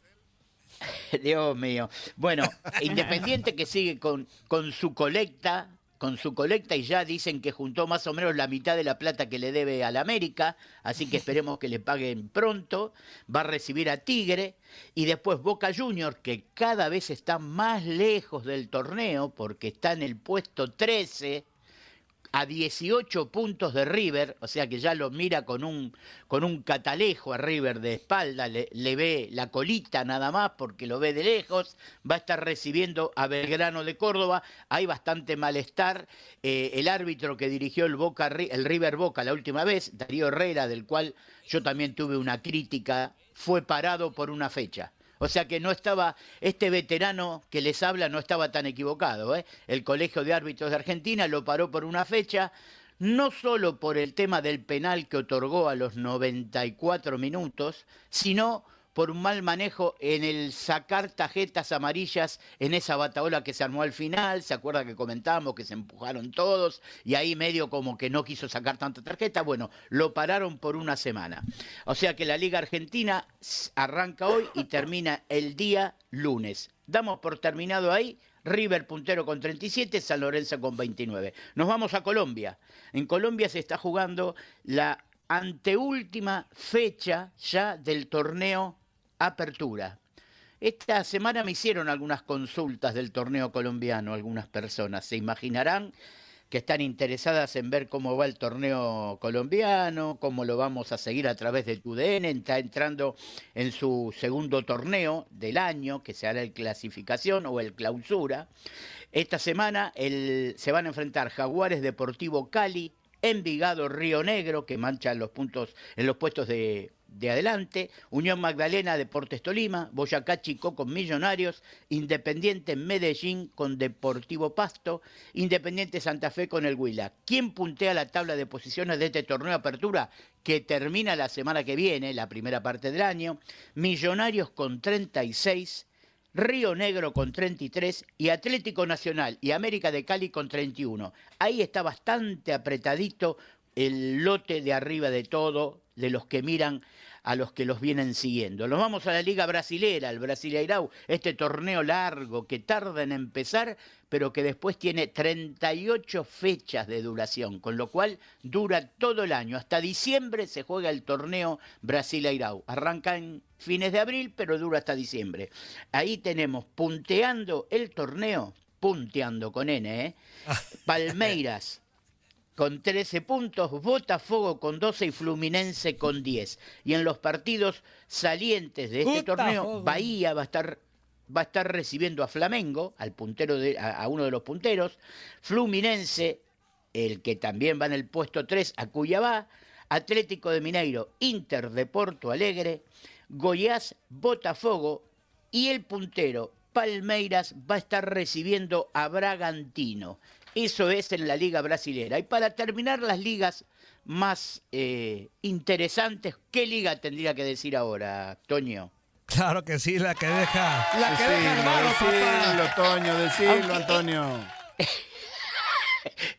Dios mío. Bueno, Independiente que sigue con, con su colecta, con su colecta y ya dicen que juntó más o menos la mitad de la plata que le debe al América, así que esperemos que le paguen pronto. Va a recibir a Tigre y después Boca Juniors, que cada vez está más lejos del torneo porque está en el puesto 13 a 18 puntos de River, o sea que ya lo mira con un, con un catalejo a River de espalda, le, ve la colita nada más porque lo ve de lejos, va a estar recibiendo a Belgrano de Córdoba, hay bastante malestar, eh, el árbitro que dirigió el, Boca, el River Boca la última vez, Darío Herrera, del cual yo también tuve una crítica, fue parado por una fecha. O sea que no estaba, este veterano que les habla no estaba tan equivocado. ¿eh? El Colegio de Árbitros de Argentina lo paró por una fecha, no solo por el tema del penal que otorgó a los 94 minutos, sino por un mal manejo en el sacar tarjetas amarillas en esa bataola que se armó al final. ¿Se acuerda que comentábamos que se empujaron todos y ahí medio como que no quiso sacar tanta tarjeta? Bueno, lo pararon por una semana. O sea que la Liga Argentina arranca hoy y termina el día lunes. Damos por terminado ahí. River puntero con 37, San Lorenzo con 29. Nos vamos a Colombia. En Colombia se está jugando la anteúltima fecha ya del torneo Apertura. Esta semana me hicieron algunas consultas del torneo colombiano, algunas personas. Se imaginarán que están interesadas en ver cómo va el torneo colombiano, cómo lo vamos a seguir a través del TUDN, está entrando en su segundo torneo del año, que se hará el clasificación o el clausura. Esta semana se van a enfrentar Jaguares Deportivo Cali, Envigado Río Negro, que manchan los puntos en los puestos de, de adelante, Unión Magdalena Deportes Tolima, Boyacá Chico con Millonarios, Independiente Medellín con Deportivo Pasto, Independiente Santa Fe con el Huila. ¿Quién puntea la tabla de posiciones de este torneo de apertura que termina la semana que viene, la primera parte del año? Millonarios con 36, Río Negro con 33 y Atlético Nacional y América de Cali con 31. Ahí está bastante apretadito el lote de arriba de todo, de los que miran a los que los vienen siguiendo. Nos vamos a la Liga Brasilera, el Brasileirao, este torneo largo que tarda en empezar, pero que después tiene 38 fechas de duración, con lo cual dura todo el año. Hasta diciembre se juega el torneo Brasileirao. Arranca en fines de abril, pero dura hasta diciembre. Ahí tenemos punteando el torneo, punteando con N, ¿eh? Palmeiras con 13 puntos, Botafogo con 12 y Fluminense con 10. Y en los partidos salientes de este torneo. Bahía va a estar va a estar recibiendo a Flamengo, al puntero de, a, a uno de los punteros, Fluminense, el que también va en el puesto 3, a Cuyabá, Atlético de Mineiro, Inter de Porto Alegre, Goiás, Botafogo y el puntero Palmeiras va a estar recibiendo a Bragantino. Eso es en la Liga Brasilera. Y para terminar las ligas más eh, interesantes, ¿qué liga tendría que decir ahora, Toño? Claro que sí, la que deja. La que deja Decilo, hermano, decilo, papá. Toño, decilo, Aunque- Antonio.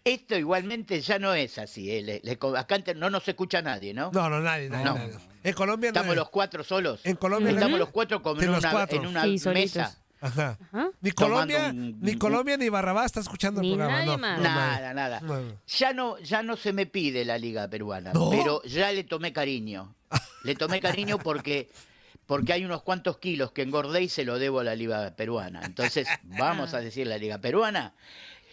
Esto igualmente ya no es así. eh, le- le- acá no nos escucha nadie, ¿no? No, no, nadie, nadie. No. nadie. En Colombia no Estamos los cuatro solos. En Colombia no Estamos los cuatro como en los una, cuatro. en una Sí, solitos. mesa. Ajá. Ajá. Ni Colombia, un- ni un- Colombia ni Barrabás está escuchando el programa. nadie no, más. no, Nada, nada. No. Ya no, ya no se me pide la liga peruana, ¿No? pero ya le tomé cariño. Le tomé cariño porque, porque hay unos cuantos kilos que engordé y se lo debo a la liga peruana. Entonces, vamos a decir la liga peruana.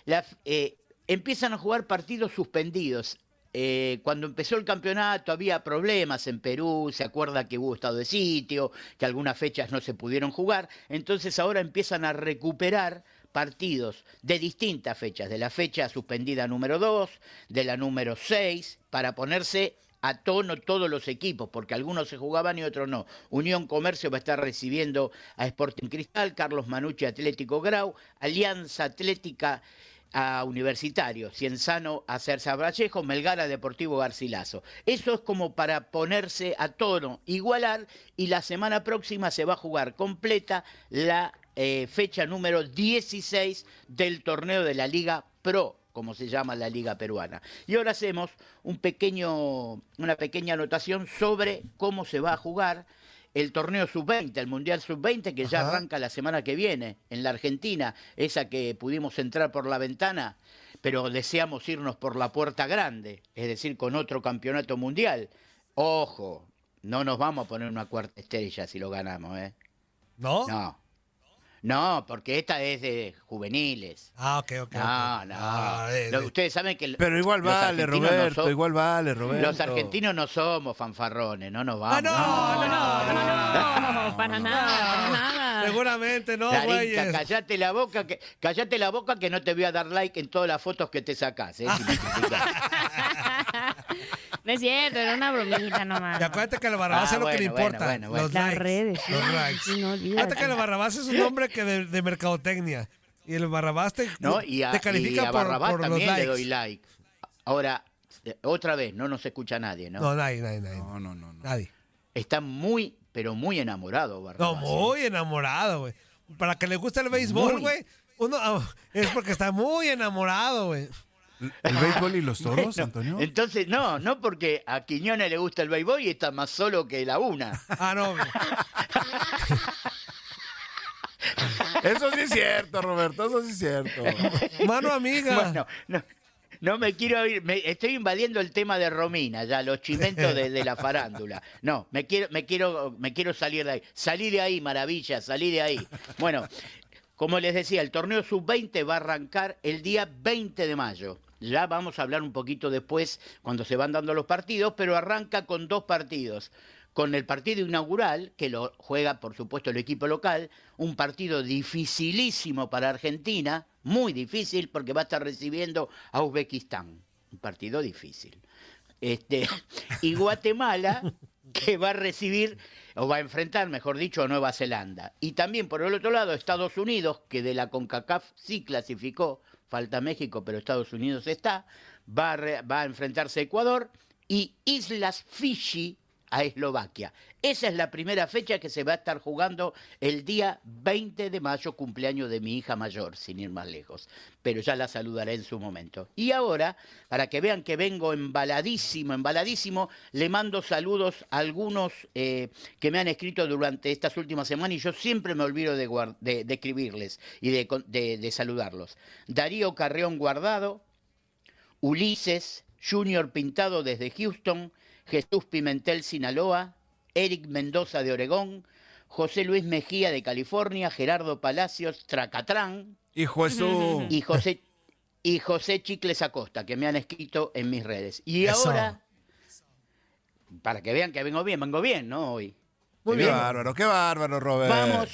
La- eh, empiezan a jugar partidos suspendidos. Eh, cuando empezó el campeonato había problemas en Perú, se acuerda que hubo estado de sitio, que algunas fechas no se pudieron jugar, entonces ahora empiezan a recuperar partidos de distintas fechas, de la fecha suspendida número 2, de la número 6, para ponerse a tono todos los equipos, porque algunos se jugaban y otros no. Unión Comercio va a estar recibiendo a Sporting Cristal, Carlos Manucci Atlético Grau, Alianza Atlética a Universitario, Cienzano a Cerza Vallejo, Melgar a Deportivo Garcilaso. Eso es como para ponerse a tono, igualar, y la semana próxima se va a jugar completa la eh, fecha número 16 del torneo de la Liga Pro como se llama la liga peruana. Y ahora hacemos un pequeño, una pequeña anotación sobre cómo se va a jugar el torneo sub-20, el Mundial sub-20, que ya Ajá. arranca la semana que viene en la Argentina, esa que pudimos entrar por la ventana, pero deseamos irnos por la puerta grande, es decir, con otro campeonato mundial. Ojo, no nos vamos a poner una cuarta estrella si lo ganamos, ¿eh? ¿No? No. No, porque esta es de juveniles. Ah, ok, ok. No, no. Ah, eh, ustedes saben que. Pero igual vale, argentinos no Roberto, son- igual vale, Roberto. Los argentinos no somos fanfarrones, no nos vamos. Ah, no, no, no, no, no. No, para nada, para nada. Seguramente no, güeyes. callate la boca que callate la boca que no te voy a dar like en todas las fotos que te sacás, ¿eh? si me criticás. No es cierto, era una bromita nomás. Y acuérdate que el Barrabás Ah, es lo que le bueno, bueno, importa. bueno, bueno. Los Las likes. redes, Los likes. no. Fíjate que el Barrabás es un nombre que de, de mercadotecnia. Y el Barrabás te, ¿no? Y a, te y califica a por, Barrabás por los likes. le doy like. Ahora, eh, otra vez, no nos escucha nadie, ¿no? No, nadie, nadie, nadie. No, no, no. no. Nadie. Está muy, pero muy enamorado, No, Barrabás. ¿eh? muy enamorado, güey. Para que le guste el béisbol, güey. Uno ah, es porque está muy enamorado, güey. ¿El béisbol y los toros, Bueno, Antonio? Entonces, no, no porque a Quiñones le gusta el béisbol y está más solo que la una. Ah, no. Eso sí es cierto, Roberto, eso sí es cierto. Mano amiga. Bueno, no, no me quiero ir, me- estoy invadiendo el tema de Romina, ya los chimentos de, de la farándula. No, me quiero, me quiero, me quiero salir de ahí. Salí de ahí, maravilla, salí de ahí. Bueno, como les decía, el torneo sub-20 va a arrancar el día 20 de mayo. Ya vamos a hablar un poquito después cuando se van dando los partidos, pero arranca con dos partidos. Con el partido inaugural, que lo juega por supuesto el equipo local, un partido dificilísimo para Argentina, muy difícil porque va a estar recibiendo a Uzbekistán. Un partido difícil. Este, y Guatemala, que va a recibir, o va a enfrentar, mejor dicho, a Nueva Zelanda. Y también, por el otro lado, Estados Unidos, que de la CONCACAF sí clasificó, falta México, pero Estados Unidos está, va a, re- va a enfrentarse a Ecuador, y Islas Fiji a Eslovaquia. Esa es la primera fecha que se va a estar jugando el día 20 de mayo, cumpleaños de mi hija mayor, sin ir más lejos. Pero ya la saludaré en su momento. Y ahora, para que vean que vengo embaladísimo, embaladísimo, le mando saludos a algunos eh, que me han escrito durante estas últimas semanas y yo siempre me olvido de, escribirles y de- de saludarlos. Darío Carreón Guardado, Ulises, Junior Pintado desde Houston, Jesús Pimentel Sinaloa, Eric Mendoza de Oregón, José Luis Mejía de California, Gerardo Palacios, Tracatrán. Hijo de su- Y José, y José Chicles Acosta, que me han escrito en mis redes. Y Eso. ahora, para que vean que vengo bien, vengo bien, ¿no? Hoy. Muy ¿Qué bien. bárbaro, qué bárbaro, Robert. Vamos,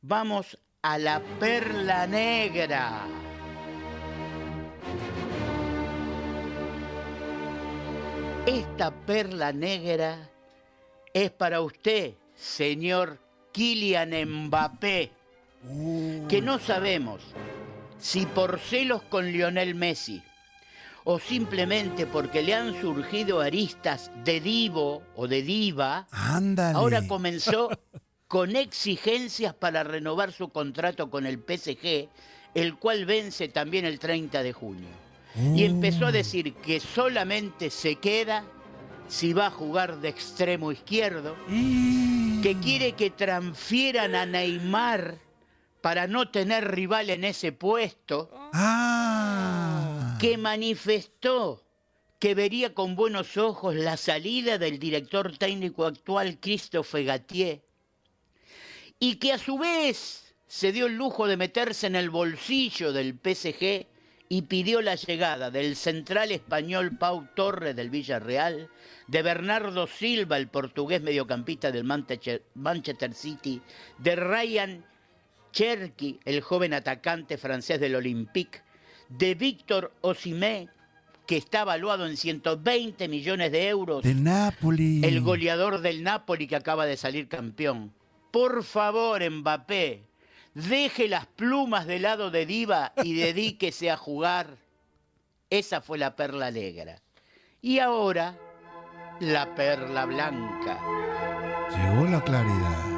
vamos a la perla negra. Esta perla negra es para usted, señor Kylian Mbappé, que no sabemos si por celos con Lionel Messi o simplemente porque le han surgido aristas de divo o de diva, Ándale. ahora comenzó con exigencias para renovar su contrato con el PSG, el cual vence también el 30 de junio. Y empezó a decir que solamente se queda si va a jugar de extremo izquierdo, que quiere que transfieran a Neymar para no tener rival en ese puesto, que manifestó que vería con buenos ojos la salida del director técnico actual Christophe Gatier, y que a su vez se dio el lujo de meterse en el bolsillo del PSG y pidió la llegada del central español Pau Torres del Villarreal, de Bernardo Silva, el portugués mediocampista del Manchester City, de Ryan Cherky, el joven atacante francés del Olympique, de Víctor Osimé, que está valuado en 120 millones de euros, De Napoli. el goleador del Napoli que acaba de salir campeón. Por favor, Mbappé, deje las plumas del lado de Diva y dedíquese a jugar. Esa fue la perla negra. Y ahora, la perla blanca. Llegó la claridad.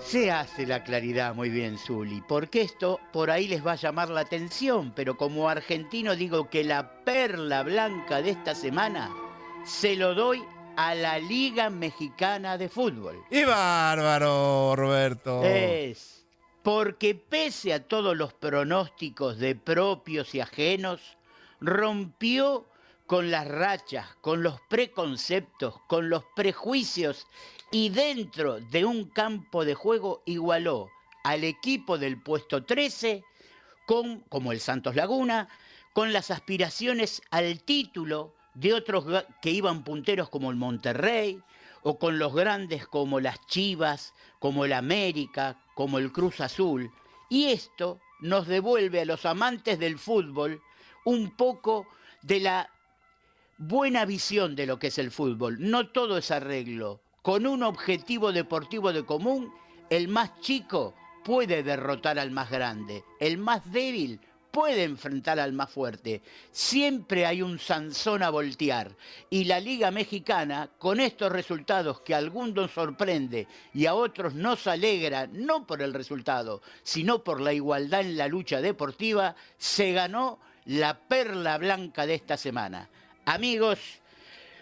Se hace la claridad muy bien, Zuli, porque esto por ahí les va a llamar la atención, pero como argentino digo que la perla blanca de esta semana se lo doy a la Liga Mexicana de Fútbol. Y bárbaro, Roberto. Es porque pese a todos los pronósticos de propios y ajenos, rompió con las rachas, con los preconceptos, con los prejuicios y dentro de un campo de juego igualó al equipo del puesto 13 con, como el Santos Laguna, con las aspiraciones al título de otros que iban punteros como el Monterrey, o con los grandes como las Chivas, como el América, como el Cruz Azul. Y esto nos devuelve a los amantes del fútbol un poco de la buena visión de lo que es el fútbol. No todo es arreglo. Con un objetivo deportivo de común, el más chico puede derrotar al más grande. El más débil puede enfrentar al más fuerte. Siempre hay un Sansón a voltear. Y la Liga Mexicana, con estos resultados que a algunos sorprende y a otros nos alegra, no por el resultado, sino por la igualdad en la lucha deportiva, se ganó la perla blanca de esta semana. Amigos,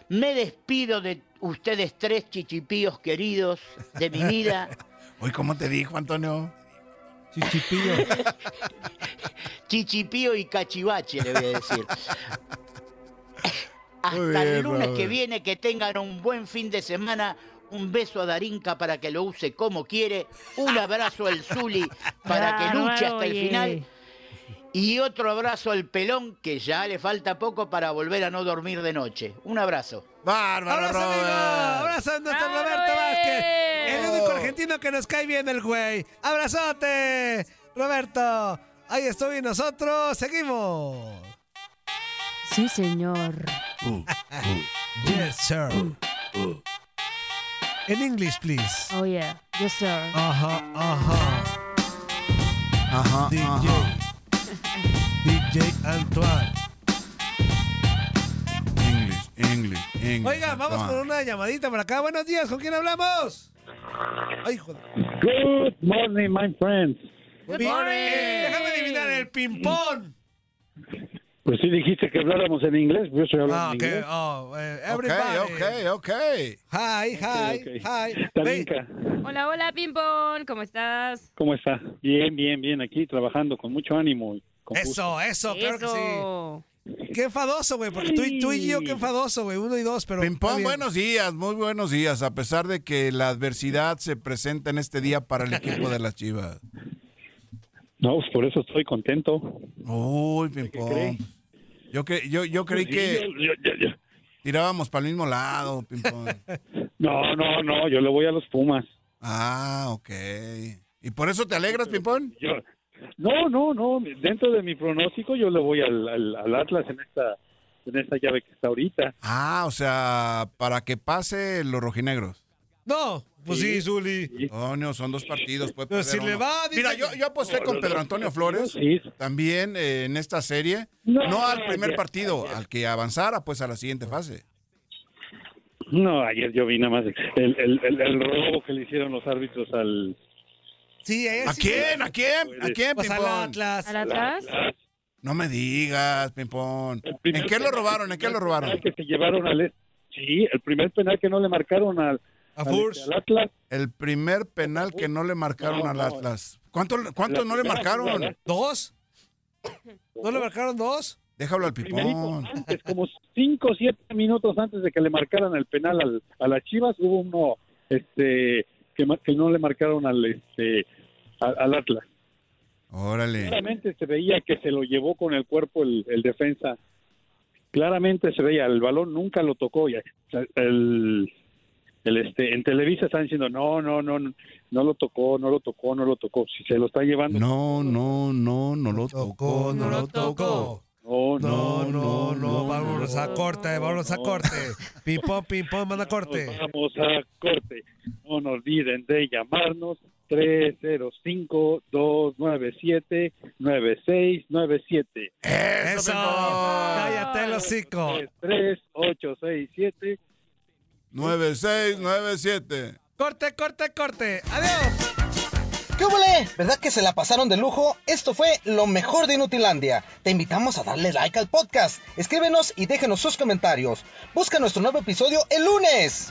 me despido de ustedes tres chichipíos queridos de mi vida. Hoy, ¿cómo te dijo, Antonio? Chichipío. Chichipío y cachivache, le voy a decir. Hasta bien, el lunes que viene, que tengan un buen fin de semana. Un beso a Darinka para que lo use como quiere. Un abrazo al Zuli para que luche hasta el final. Y otro abrazo al pelón, que ya le falta poco para volver a no dormir de noche. Un abrazo. Bárbaro, ¡Abrazo, amigo! ¡Abrazo a nuestro ¡Bravo, Roberto Vázquez! El eh! único argentino que nos cae bien el güey. ¡Abrazote! Roberto, ahí estoy y nosotros seguimos. Sí, señor. Yes, sir. En English, please. Oh, yeah. Yes, sir. Ajá, ajá. Ajá, DJ. ajá. DJ Antoine. English, English, English. Oiga, vamos con una llamadita por acá. Buenos días, ¿con quién hablamos? Ay, joder. Good morning, my friends. Good morning. eh, déjame adivinar el ping-pong. Pues sí dijiste que habláramos en inglés, yo estoy hablando Ah, en ok. inglés. Oh, eh, Ok, everybody. ok, ok. Hi, hi, Ok, ok. hi. Hola, hola, Pimpón. ¿Cómo estás? ¿cómo está? Bien, bien, bien, aquí trabajando con mucho ánimo. Eso, eso, claro que sí. Qué enfadoso, güey, porque tú, y- tú y yo, qué enfadoso, güey, uno y dos, pero... Pimpón, buenos días, muy buenos días, a pesar de que la adversidad se presenta en este día para el equipo de las Chivas. No, pues por eso estoy contento. Uy? Pimpón. Yo, cre- yo, yo creí que yo- tirábamos para el mismo lado, Pimpón. No, no, no, yo le voy a los Pumas. Ah, ok. ¿Y por eso te alegras, Pimpón? Yo, no, no, no, dentro de mi pronóstico yo le voy al, al- al Atlas en esta, en esta llave que está ahorita. Ah, o sea, para que pase los rojinegros. No, pues sí, Zuli. Coño, son dos partidos. puede Pero perder si le uno. va, dice Mira, yo, yo aposté con Pedro Antonio Flores Sí. también eh, en esta serie. No, No al primer partido, al que avanzara pues a la siguiente fase. No, ayer yo vi nada más el, el, el, el robo que le hicieron los árbitros al... Sí, ayer ¿A sí. quién? ¿A quién? ¿A quién, Pues al Pimpón? Atlas. ¿Al atrás? No me digas, Pimpón. El primer ¿En qué lo penal- robaron? ¿En qué lo robaron? penal Que se llevaron al... Sí, el primer penal que no le marcaron al, A al, Furs. al Atlas. El primer penal que no le marcaron No, al no. Atlas. ¿Cuánto, cuánto no le primera marcaron? jugada. ¿Dos? ¿No le marcaron dos? Déjalo al Primerito, Pipón. antes, como cinco o siete minutos antes de que le marcaran el penal al, a las Chivas, hubo uno este, que, ma- que no le marcaron al, este, al, al Atlas. Órale. Claramente se veía que se lo llevó con el cuerpo el, el defensa. Claramente se veía, el balón nunca lo tocó. Y el, el, este, en Televisa están diciendo, no, no, no, no lo tocó, no lo tocó, no lo tocó. Si se lo está llevando. No, no, no, no lo tocó, no lo tocó. No, No, no, no, vámonos a corte, vámonos a no. corte. Ping-pong, ping-pong, manda Nos corte. vamos a corte. No nos olviden de llamarnos 305-297-9697. Eso, cállate el hocico. 3867 9697. Corte, corte, corte. Adiós. ¿Qué huele? ¿Verdad que se la pasaron de lujo? Esto fue lo mejor de Inutilandia. Te invitamos a darle like al podcast. Escríbenos y déjenos sus comentarios. Busca nuestro nuevo episodio el lunes.